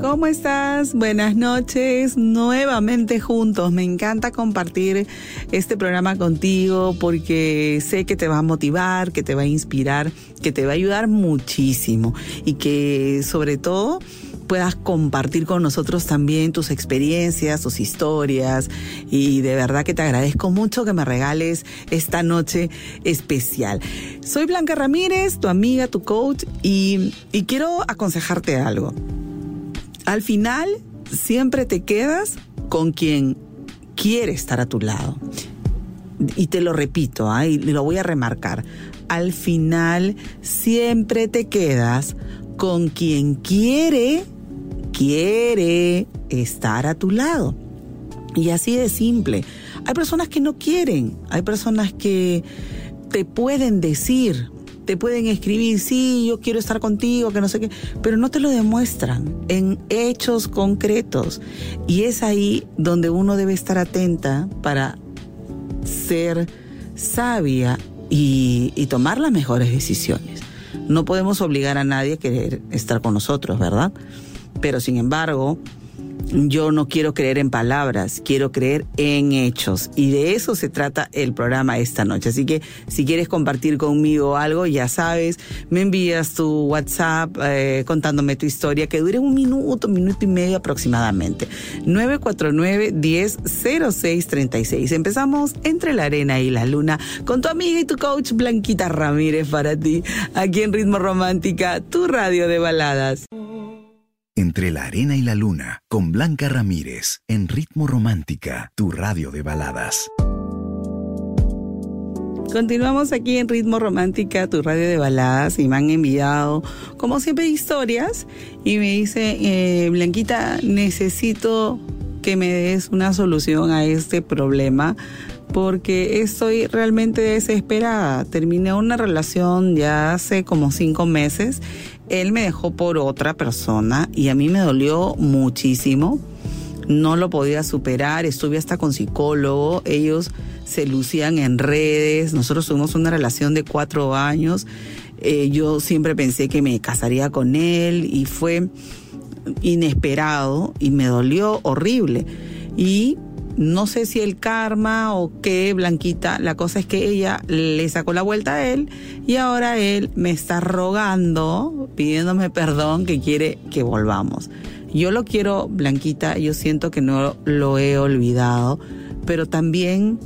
¿Cómo estás? Buenas noches, nuevamente juntos. Me encanta compartir este programa contigo porque sé que te va a motivar, que te va a inspirar, que te va a ayudar muchísimo y que sobre todo puedas compartir con nosotros también tus experiencias, tus historias y de verdad que te agradezco mucho que me regales esta noche especial. Soy Blanca Ramírez, tu amiga, tu coach y, y quiero aconsejarte algo. Al final, siempre te quedas con quien quiere estar a tu lado. Y te lo repito, ¿ah? y lo voy a remarcar. Al final, siempre te quedas con quien quiere, quiere estar a tu lado. Y así de simple. Hay personas que no quieren, hay personas que te pueden decir, te pueden escribir, sí, yo quiero estar contigo, que no sé qué, pero no te lo demuestran en hechos concretos. Y es ahí donde uno debe estar atenta para ser sabia y, y tomar las mejores decisiones. No podemos obligar a nadie a querer estar con nosotros, ¿verdad? Pero sin embargo, yo no quiero creer en palabras, quiero creer en hechos. Y de eso se trata el programa esta noche. Así que si quieres compartir conmigo algo, ya sabes, me envías tu WhatsApp eh, contándome tu historia, que dure un minuto, minuto y medio aproximadamente. 949-100636. Empezamos entre la arena y la luna con tu amiga y tu coach Blanquita Ramírez para ti, aquí en Ritmo Romántica, tu radio de baladas. Entre la arena y la luna, con Blanca Ramírez, en Ritmo Romántica, tu radio de baladas. Continuamos aquí en Ritmo Romántica, tu radio de baladas, y me han enviado, como siempre, historias. Y me dice, eh, Blanquita, necesito que me des una solución a este problema porque estoy realmente desesperada. Terminé una relación ya hace como cinco meses él me dejó por otra persona y a mí me dolió muchísimo. No lo podía superar, estuve hasta con psicólogo, ellos se lucían en redes, nosotros tuvimos una relación de cuatro años, eh, yo siempre pensé que me casaría con él y fue inesperado y me dolió horrible. Y no sé si el karma o qué, Blanquita, la cosa es que ella le sacó la vuelta a él y ahora él me está rogando, pidiéndome perdón, que quiere que volvamos. Yo lo quiero, Blanquita, yo siento que no lo he olvidado, pero también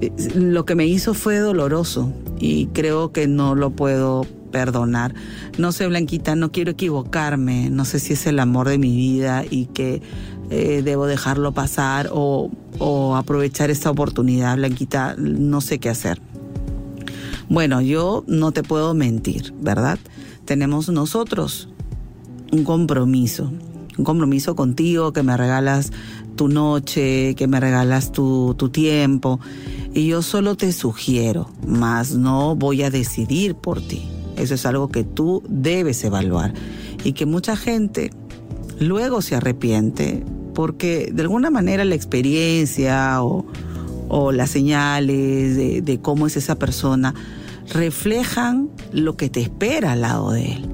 eh, lo que me hizo fue doloroso y creo que no lo puedo perdonar. No sé, Blanquita, no quiero equivocarme, no sé si es el amor de mi vida y que eh, debo dejarlo pasar o, o aprovechar esta oportunidad, Blanquita, no sé qué hacer. Bueno, yo no te puedo mentir, ¿verdad? Tenemos nosotros un compromiso, un compromiso contigo que me regalas tu noche, que me regalas tu, tu tiempo. Y yo solo te sugiero, más no voy a decidir por ti. Eso es algo que tú debes evaluar. Y que mucha gente luego se arrepiente porque de alguna manera la experiencia o, las señales de, de cómo es esa persona reflejan lo que te espera al lado de él.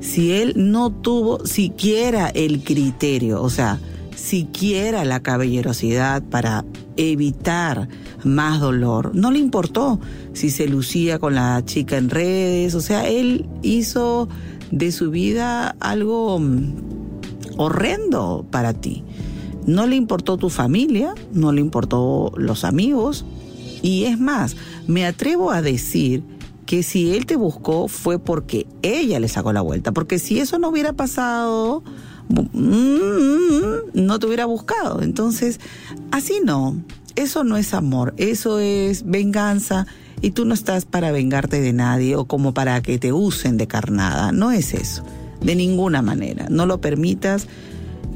Si él no tuvo siquiera el criterio, o sea, siquiera la caballerosidad para evitar más dolor. No le importó si se lucía con la chica en redes, o sea, él hizo de su vida algo mm, horrendo para ti. No le importó tu familia, no le importó los amigos. Y es más, me atrevo a decir que si él te buscó fue porque ella le sacó la vuelta. Porque si eso no hubiera pasado, mm, no te hubiera buscado. Entonces, así no. Eso no es amor, eso es venganza y tú no estás para vengarte de nadie o como para que te usen de carnada. No es eso, de ninguna manera. No lo permitas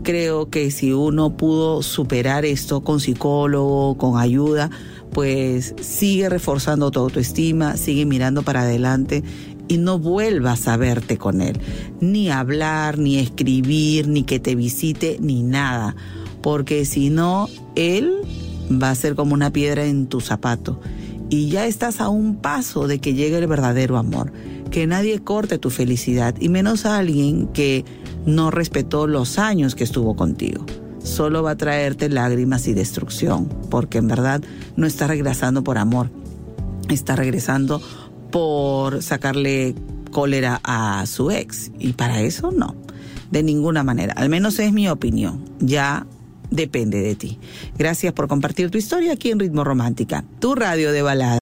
creo que si uno pudo superar esto con psicólogo, con ayuda, pues sigue reforzando tu autoestima, sigue mirando para adelante y no vuelvas a verte con él, ni hablar, ni escribir, ni que te visite, ni nada, porque si no, él va a ser como una piedra en tu zapato. Y ya estás a un paso de que llegue el verdadero amor. Que nadie corte tu felicidad y menos a alguien que no respetó los años que estuvo contigo. Solo va a traerte lágrimas y destrucción, porque en verdad no está regresando por amor, está regresando por sacarle cólera a su ex. Y para eso no, de ninguna manera. Al menos es mi opinión. Ya depende de ti. Gracias por compartir tu historia aquí en Ritmo Romántica, tu radio de balada.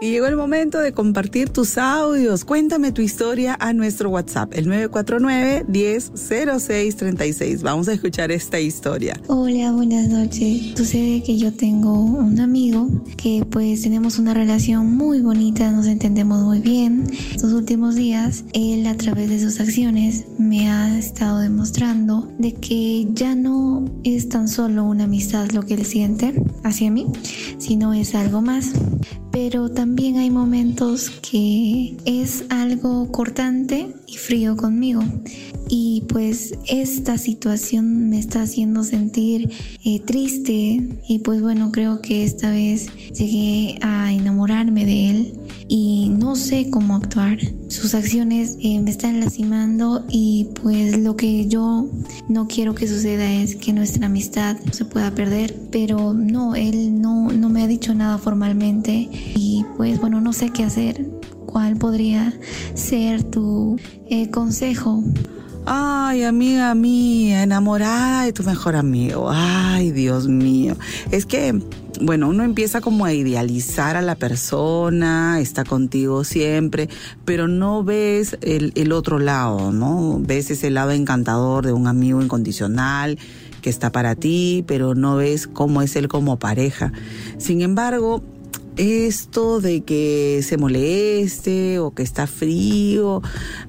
Y llegó el momento de compartir tus audios. Cuéntame tu historia a nuestro WhatsApp, el 949-100636. Vamos a escuchar esta historia. Hola, buenas noches. Sucede que yo tengo un amigo que pues tenemos una relación muy bonita, nos entendemos muy bien. Estos últimos días, él a través de sus acciones me ha estado demostrando de que ya no es tan solo una amistad lo que él siente hacia mí, sino es algo más pero también hay momentos que es algo cortante frío conmigo. Y pues esta situación me está haciendo sentir eh, triste y pues bueno, creo que esta vez llegué a enamorarme de él y no sé cómo actuar. Sus acciones eh, me están lastimando y pues lo que yo no quiero que suceda es que nuestra amistad se pueda perder, pero no, él no, no me ha dicho nada formalmente y pues bueno, no sé qué hacer. ¿Cuál podría ser tu eh, consejo? Ay, amiga mía, enamorada de tu mejor amigo. Ay, Dios mío. Es que, bueno, uno empieza como a idealizar a la persona, está contigo siempre, pero no ves el, el otro lado, ¿no? Ves ese lado encantador de un amigo incondicional que está para ti, pero no ves cómo es él como pareja. Sin embargo, esto de que se moleste o que está frío,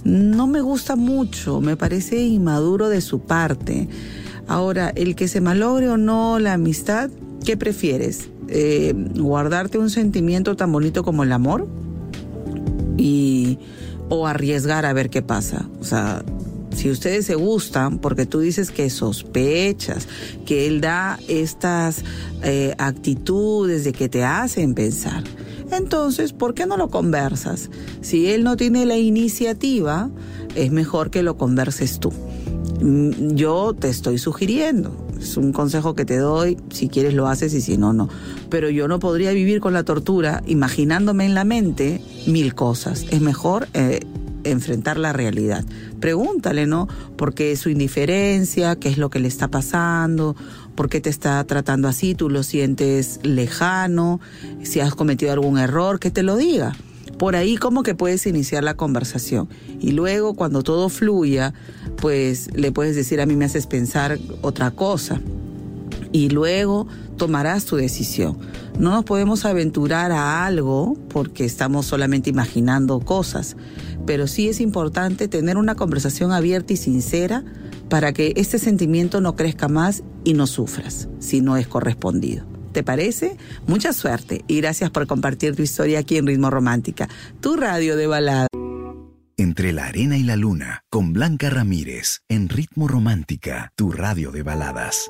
no me gusta mucho, me parece inmaduro de su parte. Ahora, el que se malogre o no la amistad, ¿qué prefieres? Eh, ¿Guardarte un sentimiento tan bonito como el amor? Y, o arriesgar a ver qué pasa. O sea, si ustedes se gustan, porque tú dices que sospechas, que él da estas eh, actitudes de que te hacen pensar, entonces, ¿por qué no lo conversas? Si él no tiene la iniciativa, es mejor que lo converses tú. Mm, yo te estoy sugiriendo, es un consejo que te doy, si quieres lo haces y si no, no. Pero yo no podría vivir con la tortura imaginándome en la mente mil cosas. Es mejor eh, enfrentar la realidad. Pregúntale, ¿no? ¿Por qué su indiferencia? ¿Qué es lo que le está pasando? ¿Por qué te está tratando así? ¿Tú lo sientes lejano? Si has cometido algún error, que te lo diga. Por ahí como que puedes iniciar la conversación. Y luego cuando todo fluya, pues le puedes decir a mí me haces pensar otra cosa. Y luego tomarás tu decisión. No nos podemos aventurar a algo porque estamos solamente imaginando cosas pero sí es importante tener una conversación abierta y sincera para que este sentimiento no crezca más y no sufras si no es correspondido. ¿Te parece? Mucha suerte y gracias por compartir tu historia aquí en Ritmo Romántica, tu radio de balada. Entre la arena y la luna, con Blanca Ramírez, en Ritmo Romántica, tu radio de baladas.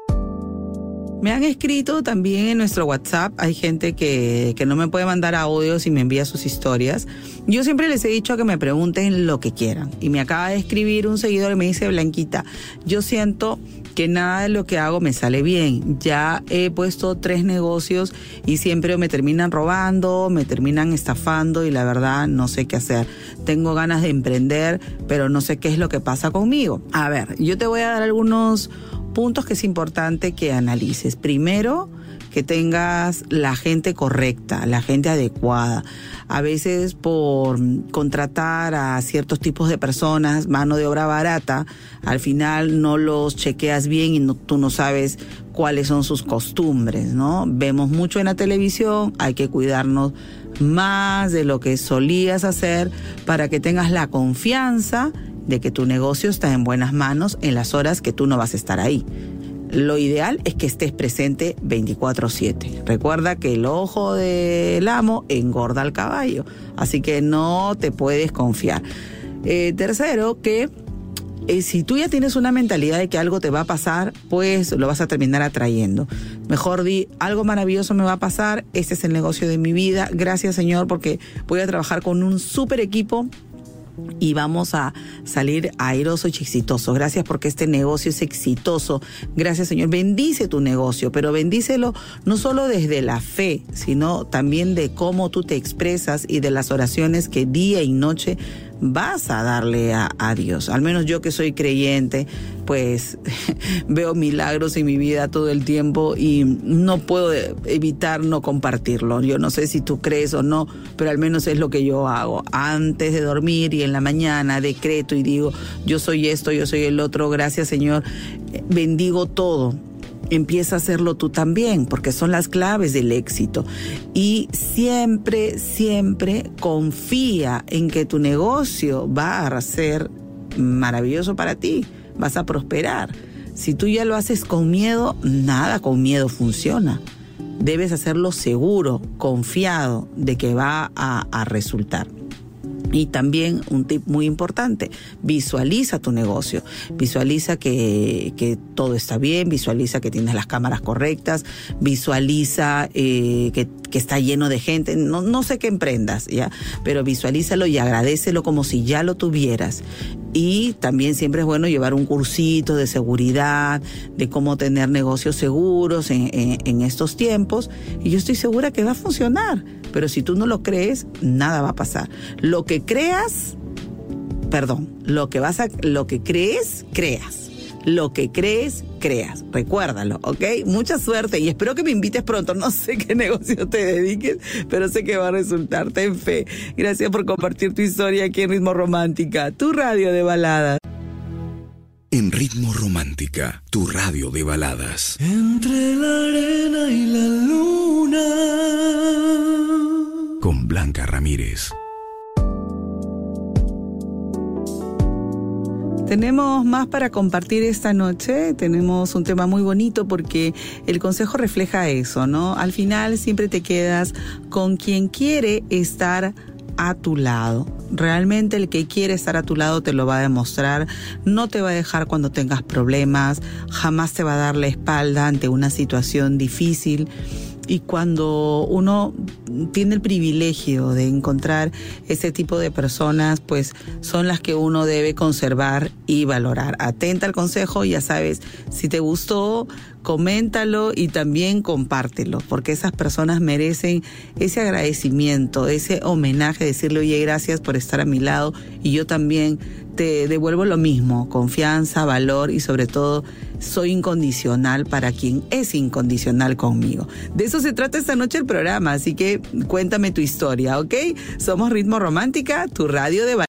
Me han escrito también en nuestro WhatsApp, hay gente que, que no me puede mandar audios y me envía sus historias. Yo siempre les he dicho que me pregunten lo que quieran. Y me acaba de escribir un seguidor y me dice, Blanquita, yo siento que nada de lo que hago me sale bien. Ya he puesto tres negocios y siempre me terminan robando, me terminan estafando y la verdad no sé qué hacer. Tengo ganas de emprender, pero no sé qué es lo que pasa conmigo. A ver, yo te voy a dar algunos puntos que es importante que analices. Primero, que tengas la gente correcta, la gente adecuada. A veces por contratar a ciertos tipos de personas, mano de obra barata, al final no los chequeas bien y tú no sabes cuáles son sus costumbres, ¿no? Vemos mucho en la televisión, hay que cuidarnos más de lo que solías hacer para que tengas la confianza de que tu negocio está en buenas manos en las horas que tú no vas a estar ahí. Lo ideal es que estés presente 24/7. Recuerda que el ojo del amo engorda al caballo, así que no te puedes confiar. Eh, tercero, que eh, si tú ya tienes una mentalidad de que algo te va a pasar, pues lo vas a terminar atrayendo. Mejor di, algo maravilloso me va a pasar, este es el negocio de mi vida, gracias Señor porque voy a trabajar con un super equipo y vamos a salir airoso y exitoso. Gracias porque este negocio es exitoso. Gracias Señor. Bendice tu negocio, pero bendícelo no solo desde la fe, sino también de cómo tú te expresas y de las oraciones que día y noche vas a darle a, Dios. Al menos yo que soy creyente, pues veo milagros en mi vida todo el tiempo y no puedo evitar no compartirlo. Yo no sé si tú crees o no, pero al menos es lo que yo hago. Antes de dormir y en la mañana decreto y digo, yo soy esto, yo soy el otro, gracias Señor, bendigo todo empieza a hacerlo tú también, porque son las claves del éxito. Y siempre, siempre confía en que tu negocio va a ser maravilloso para ti, vas a prosperar. Si tú ya lo haces con miedo, nada con miedo funciona. Debes hacerlo seguro, confiado de que va a, resultar. Y también un tip muy importante, visualiza tu negocio, visualiza que, que todo está bien, visualiza que tienes las cámaras correctas, visualiza eh, que, que, está lleno de gente, no, no sé qué emprendas, ¿ya? Pero visualízalo y agradecelo como si ya lo tuvieras. Y también siempre es bueno llevar un cursito de seguridad, de cómo tener negocios seguros en, en, en estos tiempos. Y yo estoy segura que va a funcionar pero si tú no lo crees, nada va a pasar. Lo que creas, perdón, lo que vas a, lo que crees, creas. Lo que crees, creas. Recuérdalo, ¿ok? Mucha suerte y espero que me invites pronto. No sé qué negocio te dediques, pero sé que va a resultar. Ten fe. Gracias por compartir tu historia aquí en Ritmo Romántica, tu radio de baladas. En Ritmo Romántica, tu radio de baladas. Entre la arena y la luna. Con Blanca Ramírez. Tenemos más para compartir esta noche, tenemos un tema muy bonito porque el consejo refleja eso, ¿no? Al final siempre te quedas con quien quiere estar a tu lado. Realmente el que quiere estar a tu lado te lo va a demostrar, no te va a dejar cuando tengas problemas, jamás te va a dar la espalda ante una situación difícil y cuando uno tiene el privilegio de encontrar ese tipo de personas, pues son las que uno debe conservar y valorar. Atenta al consejo, ya sabes, si te gustó, coméntalo y también compártelo, porque esas personas merecen ese agradecimiento, ese homenaje, decirle, oye, gracias por estar a mi lado y yo también te devuelvo lo mismo, confianza, valor y sobre todo soy incondicional para quien es incondicional conmigo. De eso se trata esta noche el programa, así que cuéntame tu historia, ¿ok? Somos Ritmo Romántica, tu radio de...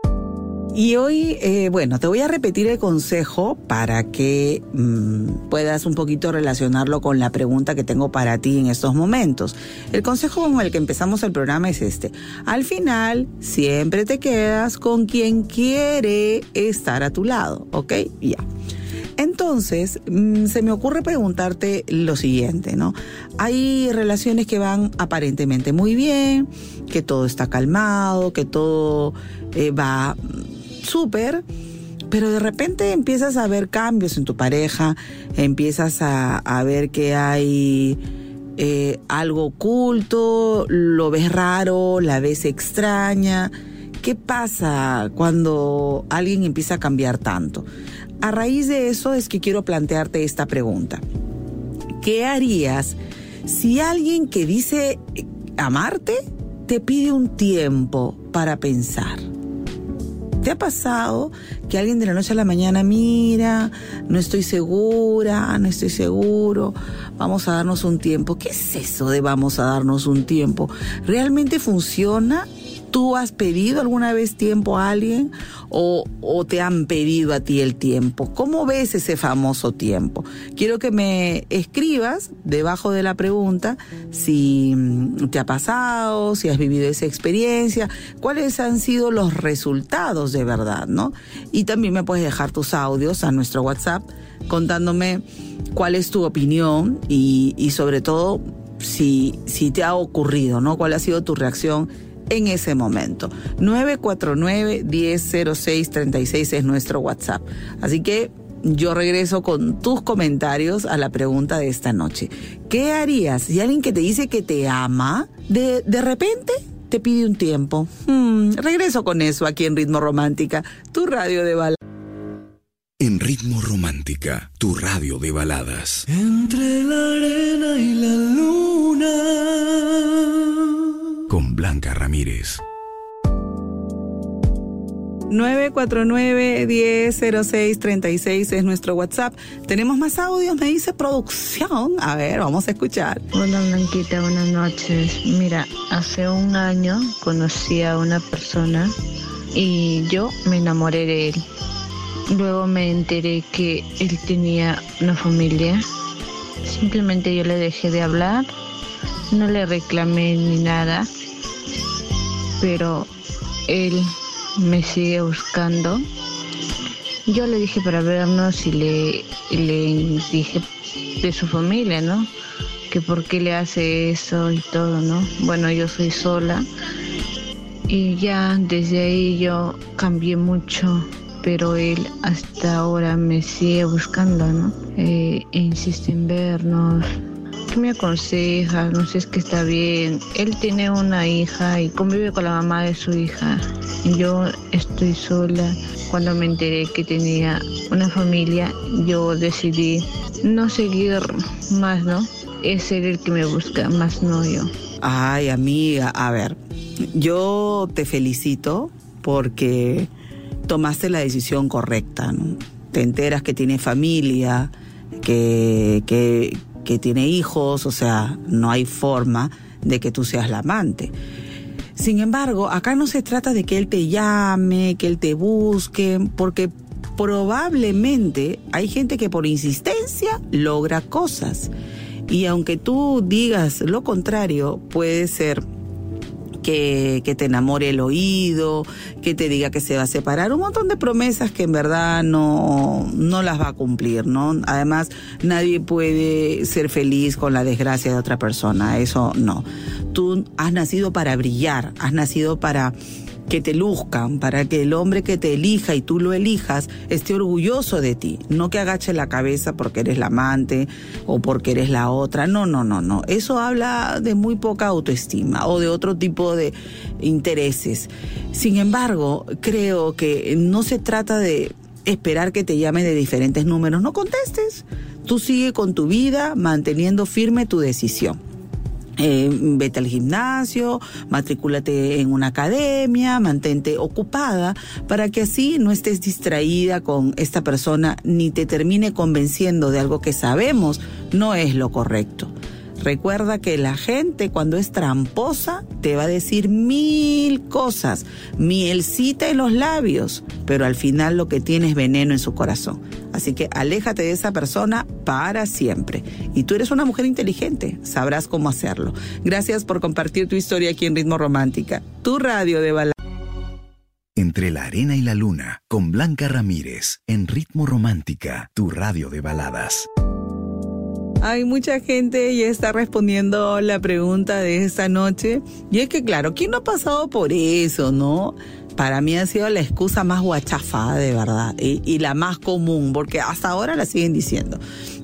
Y hoy, eh, bueno, te voy a repetir el consejo para que mmm, puedas un poquito relacionarlo con la pregunta que tengo para ti en estos momentos. El consejo con el que empezamos el programa es este. Al final, siempre te quedas con quien quiere estar a tu lado, ¿ok? Ya. Entonces, mmm, se me ocurre preguntarte lo siguiente, ¿no? Hay relaciones que van aparentemente muy bien, que todo está calmado, que todo eh, va súper, pero de repente empiezas a ver cambios en tu pareja, empiezas a, a ver que hay eh, algo oculto, lo ves raro, la ves extraña. ¿Qué pasa cuando alguien empieza a cambiar tanto? A raíz de eso es que quiero plantearte esta pregunta. ¿Qué harías si alguien que dice amarte te pide un tiempo para pensar? ¿Te ha pasado que alguien de la noche a la mañana mira, no estoy segura, no estoy seguro, vamos a darnos un tiempo? ¿Qué es eso de vamos a darnos un tiempo? ¿Realmente funciona? ¿Tú has pedido alguna vez tiempo a alguien o, te han pedido a ti el tiempo? ¿Cómo ves ese famoso tiempo? Quiero que me escribas debajo de la pregunta si mm, te ha pasado, si has vivido esa experiencia, cuáles han sido los resultados de verdad, ¿no? Y también me puedes dejar tus audios a nuestro WhatsApp contándome cuál es tu opinión y, y sobre todo si, si te ha ocurrido, ¿no? ¿Cuál ha sido tu reacción? En ese momento. 949-1006-36 es nuestro WhatsApp. Así que yo regreso con tus comentarios a la pregunta de esta noche. ¿Qué harías si alguien que te dice que te ama, de, de repente te pide un tiempo? Hmm, regreso con eso aquí en Ritmo Romántica, tu radio de baladas. En Ritmo Romántica, tu radio de baladas. Entre la arena y la luna con Blanca Ramírez. 949-1006-36 es nuestro WhatsApp. Tenemos más audios, me dice producción. A ver, vamos a escuchar. Hola Blanquita, buenas noches. Mira, hace un año conocí a una persona y yo me enamoré de él. Luego me enteré que él tenía una familia. Simplemente yo le dejé de hablar, no le reclamé ni nada pero él me sigue buscando. Yo le dije para vernos y le, le dije de su familia, ¿no? Que por qué le hace eso y todo, ¿no? Bueno, yo soy sola y ya desde ahí yo cambié mucho, pero él hasta ahora me sigue buscando, ¿no? Eh, insiste en vernos, ¿Qué me aconseja? No sé, es que está bien. Él tiene una hija y convive con la mamá de su hija. Yo estoy sola. Cuando me enteré que tenía una familia, yo decidí no seguir más, ¿no? Es él el que me busca, más no yo. Ay, amiga, a ver, yo te felicito porque tomaste la decisión correcta. Te enteras que tiene familia, que, que, que tiene hijos, o sea, no hay forma de que tú seas la amante. Sin embargo, acá no se trata de que él te llame, que él te busque, porque probablemente hay gente que por insistencia logra cosas. Y aunque tú digas lo contrario, puede ser que, que, te enamore el oído, que te diga que se va a separar, un montón de promesas que en verdad no, no las va a cumplir, ¿no? Además, nadie puede ser feliz con la desgracia de otra persona, eso no. Tú has nacido para brillar, has nacido para que te luzcan, para que el hombre que te elija y tú lo elijas esté orgulloso de ti, no que agache la cabeza porque eres la amante o porque eres la otra, no, no, no, no, eso habla de muy poca autoestima o de otro tipo de intereses. Sin embargo, creo que no se trata de esperar que te llamen de diferentes números, no contestes, tú sigue con tu vida manteniendo firme tu decisión. Eh, vete al gimnasio, matricúlate en una academia, mantente ocupada para que así no estés distraída con esta persona ni te termine convenciendo de algo que sabemos no es lo correcto. Recuerda que la gente cuando es tramposa te va a decir mil cosas, mielcita en los labios, pero al final lo que tiene es veneno en su corazón. Así que aléjate de esa persona para siempre. Y tú eres una mujer inteligente, sabrás cómo hacerlo. Gracias por compartir tu historia aquí en Ritmo Romántica, tu radio de balada. Entre la arena y la luna, con Blanca Ramírez, en Ritmo Romántica, tu radio de baladas. Hay mucha gente ya está respondiendo la pregunta de esta noche. Y es que, claro, ¿quién no ha pasado por eso, no? Para mí ha sido la excusa más guachafada, de verdad, y, y, la más común, porque hasta ahora la siguen diciendo.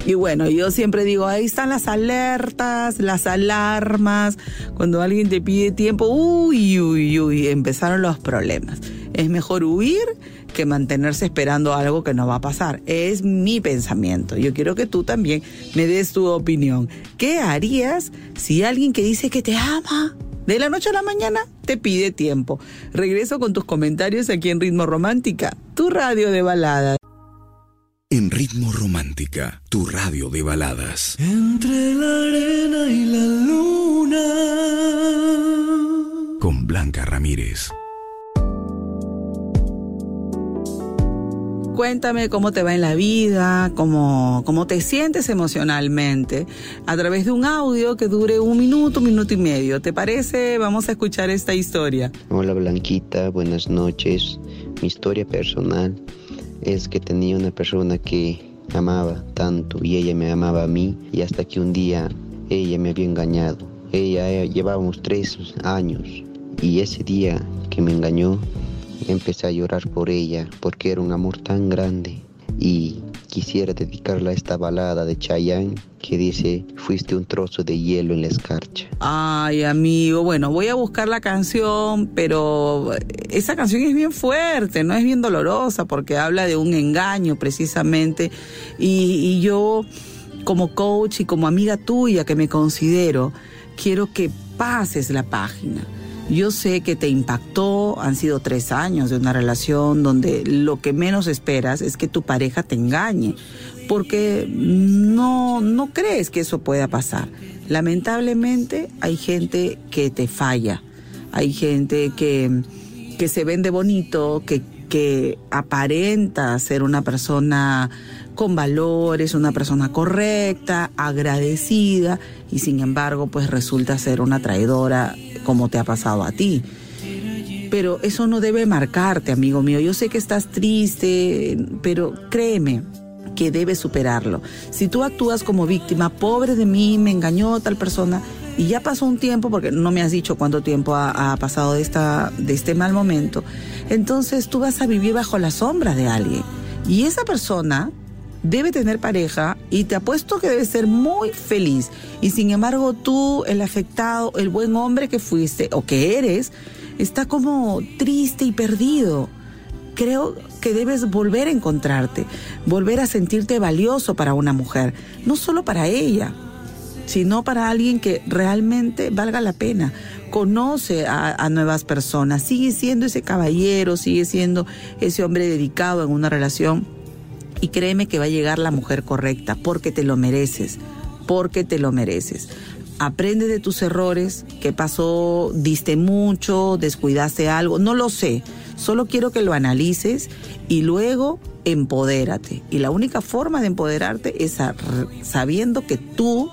Y bueno, yo siempre digo, ahí están las alertas, las alarmas, cuando alguien te pide tiempo, uy, uy, uy, empezaron los problemas. Es mejor huir que mantenerse esperando algo que no va a pasar. Es mi pensamiento. Yo quiero que tú también me des tu opinión. ¿Qué harías si alguien que dice que te ama de la noche a la mañana te pide tiempo? Regreso con tus comentarios aquí en Ritmo Romántica, tu radio de baladas. En Ritmo Romántica, tu radio de baladas. Entre la arena y la luna. Con Blanca Blanca Ramírez. Cuéntame cómo te va en la vida, cómo, cómo te sientes emocionalmente a través de un audio que dure un minuto, minuto y medio. ¿Te parece? Vamos a escuchar esta historia. Hola Blanquita, buenas noches. Mi historia personal es que tenía una persona que amaba tanto y ella me amaba a mí y hasta que un día ella me había engañado. Ella eh, llevábamos tres años y ese día que me engañó empecé a llorar por ella porque era un amor tan grande. Y quisiera dedicarla a esta balada de Chayanne que dice fuiste un trozo de hielo en la escarcha. Ay, amigo, bueno, voy a buscar la canción, pero esa canción es bien fuerte, no es bien dolorosa porque habla de un engaño precisamente. Y, y yo como coach y como amiga tuya que me considero, quiero que pases la página yo sé que te impactó, han sido tres años de una relación donde lo que menos esperas es que tu pareja te engañe, porque no, no crees que eso pueda pasar. Lamentablemente hay gente que te falla, hay gente que, que se vende bonito, que, que aparenta ser una persona con valores, una persona correcta, agradecida y sin embargo pues resulta ser una traidora como te ha pasado a ti. Pero eso no debe marcarte, amigo mío. Yo sé que estás triste, pero créeme que debes superarlo. Si tú actúas como víctima, pobre de mí, me engañó tal persona, y ya pasó un tiempo, porque no me has dicho cuánto tiempo ha, ha, pasado de, esta, de este mal momento, entonces tú vas a vivir bajo la sombra de alguien. Y esa persona debe tener pareja y te apuesto que debe ser muy feliz. Y sin embargo tú, el afectado, el buen hombre que fuiste o que eres, está como triste y perdido. Creo que debes volver a encontrarte, volver a sentirte valioso para una mujer, no solo para ella, sino para alguien que realmente valga la pena. Conoce a, a, nuevas personas, sigue siendo ese caballero, sigue siendo ese hombre dedicado en una relación y créeme que va a llegar la mujer correcta porque te lo mereces, porque te lo mereces. Aprende de tus errores, qué pasó, diste mucho, descuidaste algo, no lo sé. Solo quiero que lo analices y luego empodérate. Y la única forma de empoderarte es sabiendo que tú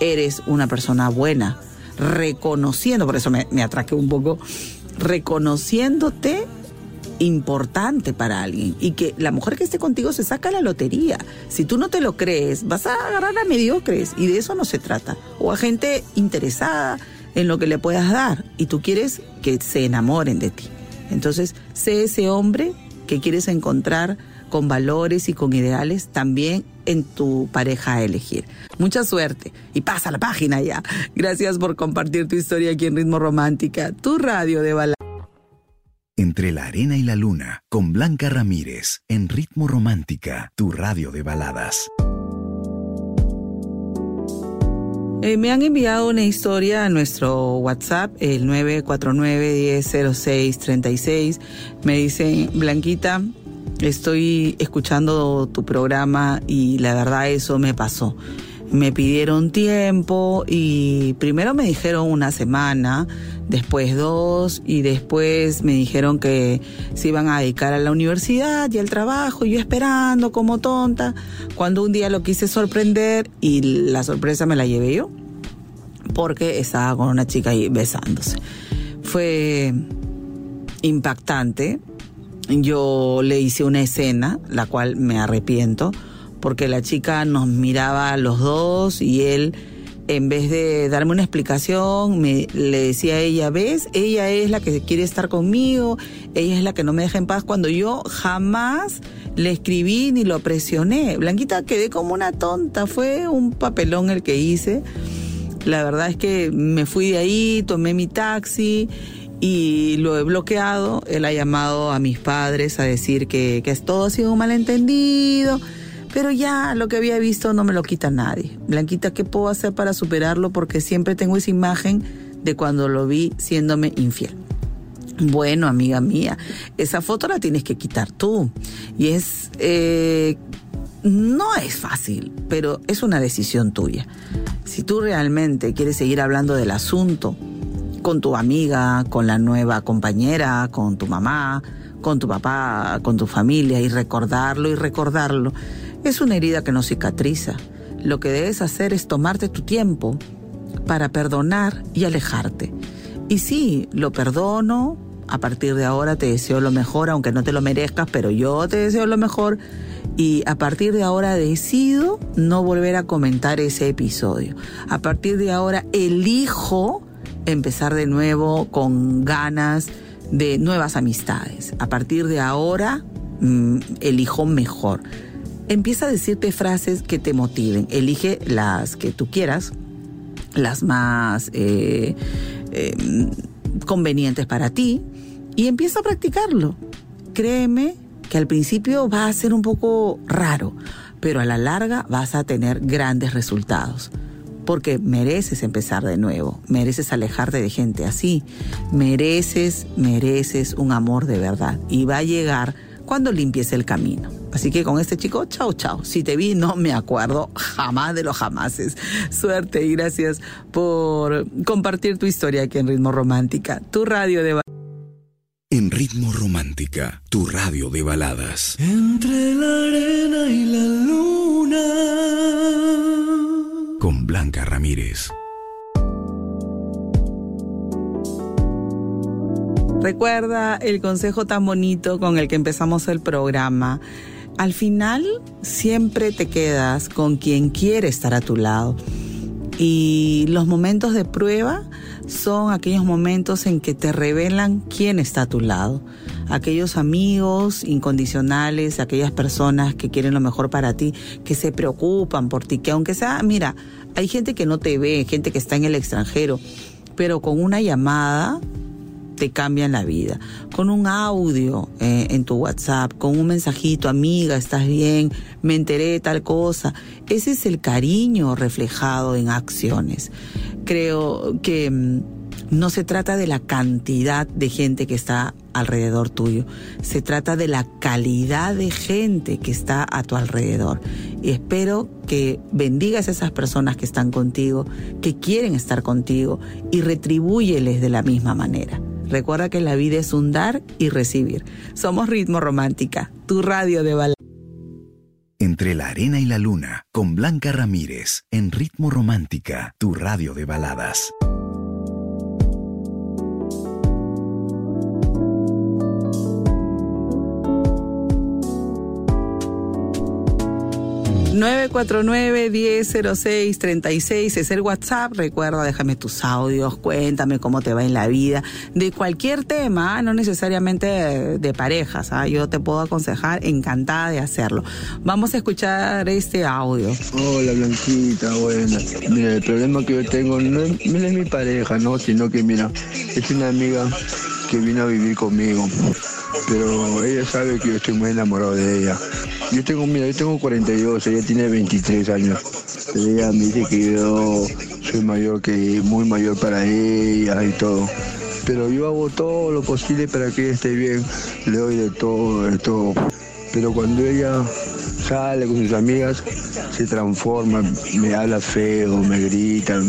eres una persona buena, reconociendo, por eso me, me atraqué un poco, reconociéndote importante para alguien y que la mujer que esté contigo se saca la lotería. Si tú no te lo crees, vas a agarrar a mediocres y de eso no se trata. O a gente interesada en lo que le puedas dar y tú quieres que se enamoren de ti. Entonces, sé ese hombre que quieres encontrar con valores y con ideales también en tu pareja a elegir. Mucha suerte y pasa la página ya. Gracias por compartir tu historia aquí en Ritmo Romántica, tu radio de balada. Entre la arena y la luna, con Blanca Ramírez, en Ritmo Romántica, tu radio de baladas. Eh, me han enviado una historia a nuestro WhatsApp, el 949-100636. Me dicen, Blanquita, estoy escuchando tu programa y la verdad eso me pasó. Me pidieron tiempo y primero me dijeron una semana, después dos y después me dijeron que se iban a dedicar a la universidad y al trabajo, y yo esperando como tonta, cuando un día lo quise sorprender y la sorpresa me la llevé yo, porque estaba con una chica ahí besándose. Fue impactante, yo le hice una escena, la cual me arrepiento, porque la chica nos miraba a los dos y él en vez de darme una explicación, me, le decía a ella, ¿ves? Ella es la que quiere estar conmigo, ella es la que no me deja en paz cuando yo jamás le escribí ni lo presioné. Blanquita quedé como una tonta, fue un papelón el que hice. La verdad es que me fui de ahí, tomé mi taxi y lo he bloqueado. Él ha llamado a mis padres a decir que, que todo ha sido un malentendido pero ya lo que había visto no me lo quita nadie. Blanquita, ¿qué puedo hacer para superarlo? Porque siempre tengo esa imagen de cuando lo vi siéndome infiel. Bueno, amiga mía, esa foto la tienes que quitar tú. Y es... Eh, no es fácil, pero es una decisión tuya. Si tú realmente quieres seguir hablando del asunto, con tu amiga, con la nueva compañera, con tu mamá, con tu papá, con tu familia y recordarlo y recordarlo. Es una herida que no cicatriza. Lo que debes hacer es tomarte tu tiempo para perdonar y alejarte. Y sí, lo perdono, a partir de ahora te deseo lo mejor, aunque no te lo merezcas, pero yo te deseo lo mejor. Y a partir de ahora decido no volver a comentar ese episodio. A partir de ahora elijo empezar de nuevo con ganas de nuevas amistades. A partir de ahora mm, elijo mejor. Empieza a decirte frases que te motiven. Elige las que tú quieras, las más eh, eh, convenientes para ti y empieza a practicarlo. Créeme que al principio va a ser un poco raro, pero a la larga vas a tener grandes resultados. Porque mereces empezar de nuevo, mereces alejarte de gente así, mereces, mereces un amor de verdad y va a llegar cuando limpies el camino. Así que con este chico, chao, chao. Si te vi, no me acuerdo jamás de los jamases. Suerte y gracias por compartir tu historia aquí en Ritmo Romántica, tu radio de en Ritmo Romántica, tu radio de baladas. Entre la arena y la luna. Con Blanca Ramírez. Recuerda el consejo tan bonito con el que empezamos el programa. Al final siempre te quedas con quien quiere estar a tu lado. Y los momentos de prueba son aquellos momentos en que te revelan quién está a tu lado. Aquellos amigos incondicionales, aquellas personas que quieren lo mejor para ti, que se preocupan por ti, que aunque sea, mira, hay gente que no te ve, gente que está en el extranjero, pero con una llamada te cambian la vida. Con un audio eh, en tu WhatsApp, con un mensajito, amiga, estás bien, me enteré de tal cosa. Ese es el cariño reflejado en acciones. Creo que mm, no se trata de la cantidad de gente que está alrededor tuyo, se trata de la calidad de gente que está a tu alrededor. Y espero que bendigas a esas personas que están contigo, que quieren estar contigo y retribúyeles de la misma manera. Recuerda que la vida es un dar y recibir. Somos Ritmo Romántica, tu radio de baladas. Entre la arena y la luna, con Blanca Ramírez, en Ritmo Romántica, tu radio de baladas. 949-1006-36 es el WhatsApp. Recuerda, déjame tus audios, cuéntame cómo te va en la vida. De cualquier tema, no necesariamente de, parejas. ¿ah? Yo te puedo aconsejar, encantada de hacerlo. Vamos a escuchar este audio. Hola Blanquita, buena. Mira, el problema que yo tengo no es, no es mi pareja, ¿no? Sino que, mira, es una amiga que vino a vivir conmigo. Pero ella sabe que yo estoy muy enamorado de ella. Yo tengo, mira, yo tengo 42, ella tiene 23 años. ella me dice que yo soy mayor que, muy mayor para ella y todo. Pero yo hago todo lo posible para que ella esté bien. Le doy de todo, de todo. Pero cuando ella sale con sus amigas, se transforma, me habla feo, me grita.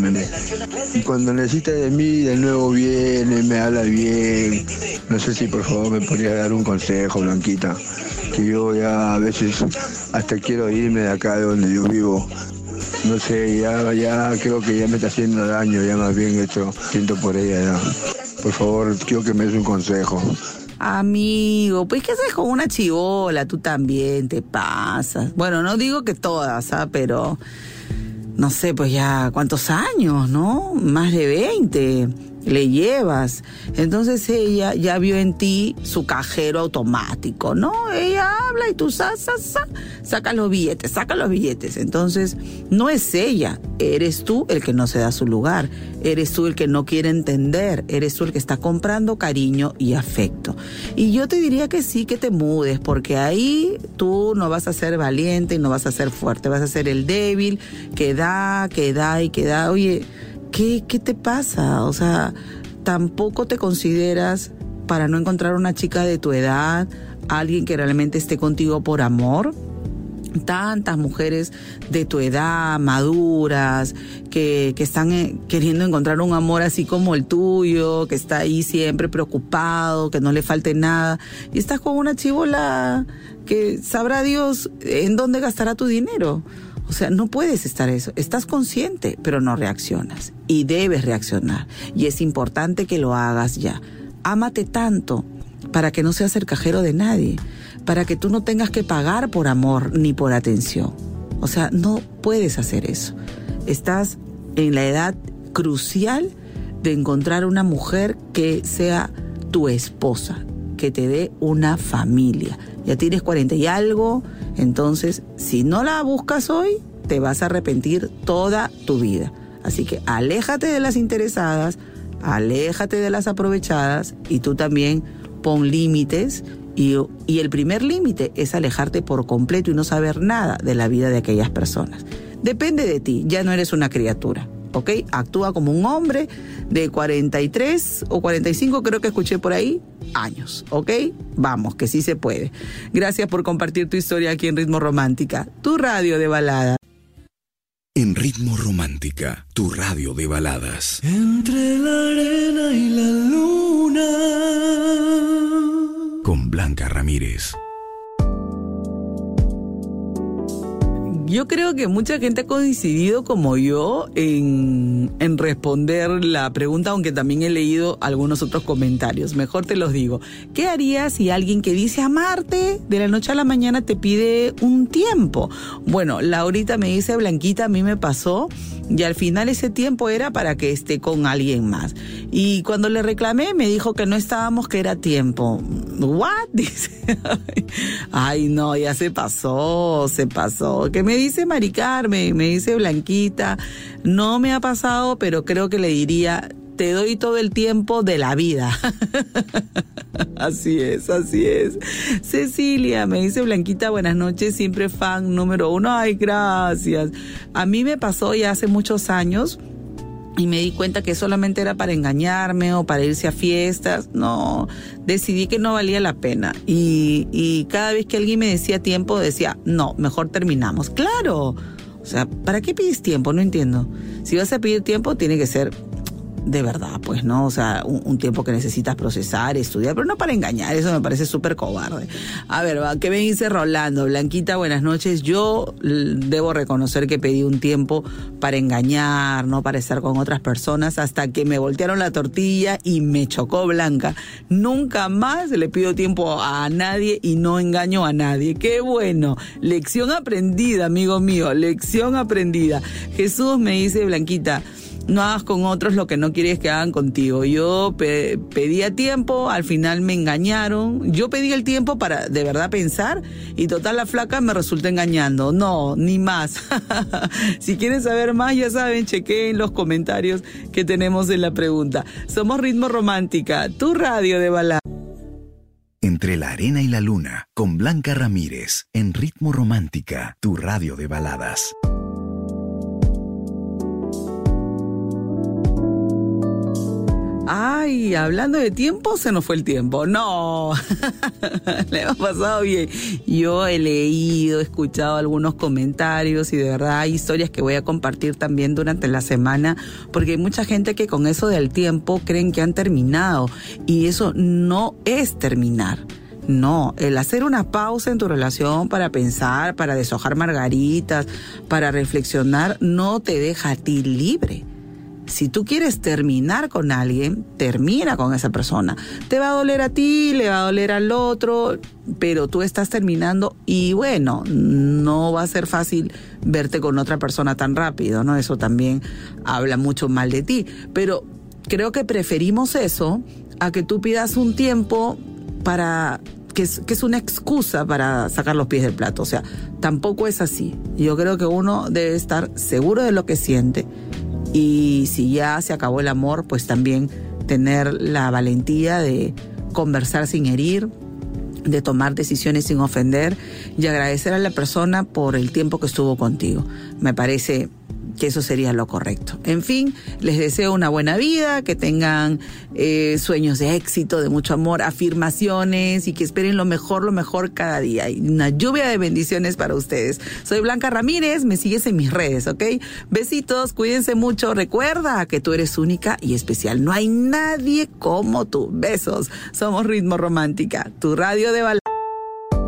Y cuando necesita de mí, de nuevo viene, me habla bien. No sé si por favor me podría dar un consejo, Blanquita que yo ya a veces hasta quiero irme de acá de donde yo vivo. No sé, ya, ya creo que ya me está haciendo daño, ya más bien esto siento por ella ya. Por favor, quiero que me des un consejo. Amigo, pues ¿qué haces con una chivola? Tú también te pasas. Bueno, no digo que todas, ¿ah? pero no sé, pues ya cuántos años, ¿no? Más de 20 le llevas. Entonces ella ya vio en ti su cajero automático, ¿no? Ella habla y tú sa, sa, sa, saca los billetes, saca los billetes. Entonces no es ella, eres tú el que no se da su lugar, eres tú el que no quiere entender, eres tú el que está comprando cariño y afecto. Y yo te diría que sí, que te mudes, porque ahí tú no vas a ser valiente y no vas a ser fuerte, vas a ser el débil que da, que da y que da. Oye, ¿qué, qué te pasa? O sea, tampoco te consideras para no encontrar una chica de tu edad, alguien que realmente esté contigo por amor. tantas mujeres de tu edad, maduras, que, que están eh, queriendo encontrar un amor así como el tuyo, que está ahí siempre preocupado, que no le falte nada. Y estás con una chivola que sabrá Dios en dónde gastará tu dinero. O sea, no puedes estar eso. Estás consciente, pero no reaccionas. Y debes reaccionar. Y es importante que lo hagas ya. Ámate tanto para que no seas el cajero de nadie para que tú no tengas que pagar por amor ni por atención. O sea, no puedes hacer eso. Estás en la edad crucial de encontrar una mujer que sea tu esposa, que te dé una familia. Ya tienes 40 y algo, entonces si no la buscas hoy, te vas a arrepentir toda tu vida. Así que aléjate de las interesadas, aléjate de las aprovechadas y tú también pon límites y, el primer límite es alejarte por completo y no saber nada de la vida de aquellas personas. Depende de ti, ya no eres una criatura. ¿Ok? Actúa como un hombre de 43 o 45, creo que escuché por ahí, años, ¿ok? Vamos, que sí se puede. Gracias por compartir tu historia aquí en Ritmo Romántica, tu radio de balada. En Ritmo Romántica, tu radio de baladas. Entre la arena y la luna con Blanca Ramírez. Yo creo que mucha gente ha coincidido como yo en, responder la pregunta, aunque también he leído algunos otros comentarios. Mejor te los digo. ¿Qué harías si alguien que dice amarte de la noche a la mañana te pide un tiempo? Bueno, Laurita me dice, Blanquita, a mí me pasó y al final ese tiempo era para que esté con alguien más. Y cuando le reclamé me dijo que no estábamos, que era tiempo. ¿What? Dice. Ay, no, ya se pasó, se pasó. ¿Qué me dice Mari Carmen? Me dice Blanquita. No me ha pasado, pero creo que le diría, te doy todo el tiempo de la vida. así es, así es. Cecilia, me dice Blanquita, buenas noches, siempre fan número uno. Ay, gracias. A mí me pasó ya hace muchos años y me di cuenta que solamente era para engañarme o para irse a fiestas. No, decidí que no valía la pena. Y, y cada vez que alguien me decía tiempo, decía, no, mejor terminamos. Claro. O sea, ¿para qué pides tiempo? No entiendo. Si vas a pedir tiempo, tiene que ser de verdad, pues, ¿no? O sea, un, tiempo que necesitas procesar, estudiar, pero no para engañar, eso me parece súper cobarde. A ver, ¿qué me dice Rolando? Blanquita, buenas noches. Yo debo reconocer que pedí un tiempo para engañar, no para estar con otras personas, hasta que me voltearon la tortilla y me chocó Blanca. Nunca más le pido tiempo a nadie y no engaño a nadie. Qué bueno. Lección aprendida, amigo mío, lección aprendida. Jesús me dice, Blanquita, no hagas con otros lo que no quieres que hagan contigo. Yo pedía tiempo, al final me engañaron. Yo pedí el tiempo para de verdad pensar y total la flaca me resulta engañando. No, ni más. si quieren saber más, ya saben, chequeen los comentarios que tenemos en la pregunta. Somos Ritmo Romántica, tu radio de balada. Entre la arena y la luna, con Blanca Ramírez, en Ritmo Romántica, tu radio de baladas. Ay, hablando de tiempo, se nos fue el tiempo. No, le hemos pasado bien. Yo he leído, he escuchado algunos comentarios y de verdad hay historias que voy a compartir también durante la semana, porque hay mucha gente que con eso del tiempo creen que han terminado y eso no es terminar. No, el hacer una pausa en tu relación para pensar, para deshojar margaritas, para reflexionar, no te deja a ti libre si tú quieres terminar con alguien, termina con esa persona. Te va a doler a ti, le va a doler al otro, pero tú estás terminando y bueno, no va a ser fácil verte con otra persona tan rápido, ¿no? Eso también habla mucho mal de ti. Pero creo que preferimos eso a que tú pidas un tiempo para que es, que es, una excusa para sacar los pies del plato. O sea, tampoco es así. Yo creo que uno debe estar seguro de lo que siente y si ya se acabó el amor, pues también tener la valentía de conversar sin herir, de tomar decisiones sin ofender y agradecer a la persona por el tiempo que estuvo contigo. Me parece que eso sería lo correcto. En fin, les deseo una buena vida, que tengan eh, sueños de éxito, de mucho amor, afirmaciones y que esperen lo mejor, lo mejor cada día. Una lluvia de bendiciones para ustedes. Soy Blanca Ramírez, me sigues en mis redes, ¿ok? Besitos, cuídense mucho. Recuerda que tú eres única y especial. No hay nadie como tú. Besos. Somos Ritmo Romántica, tu radio de balada.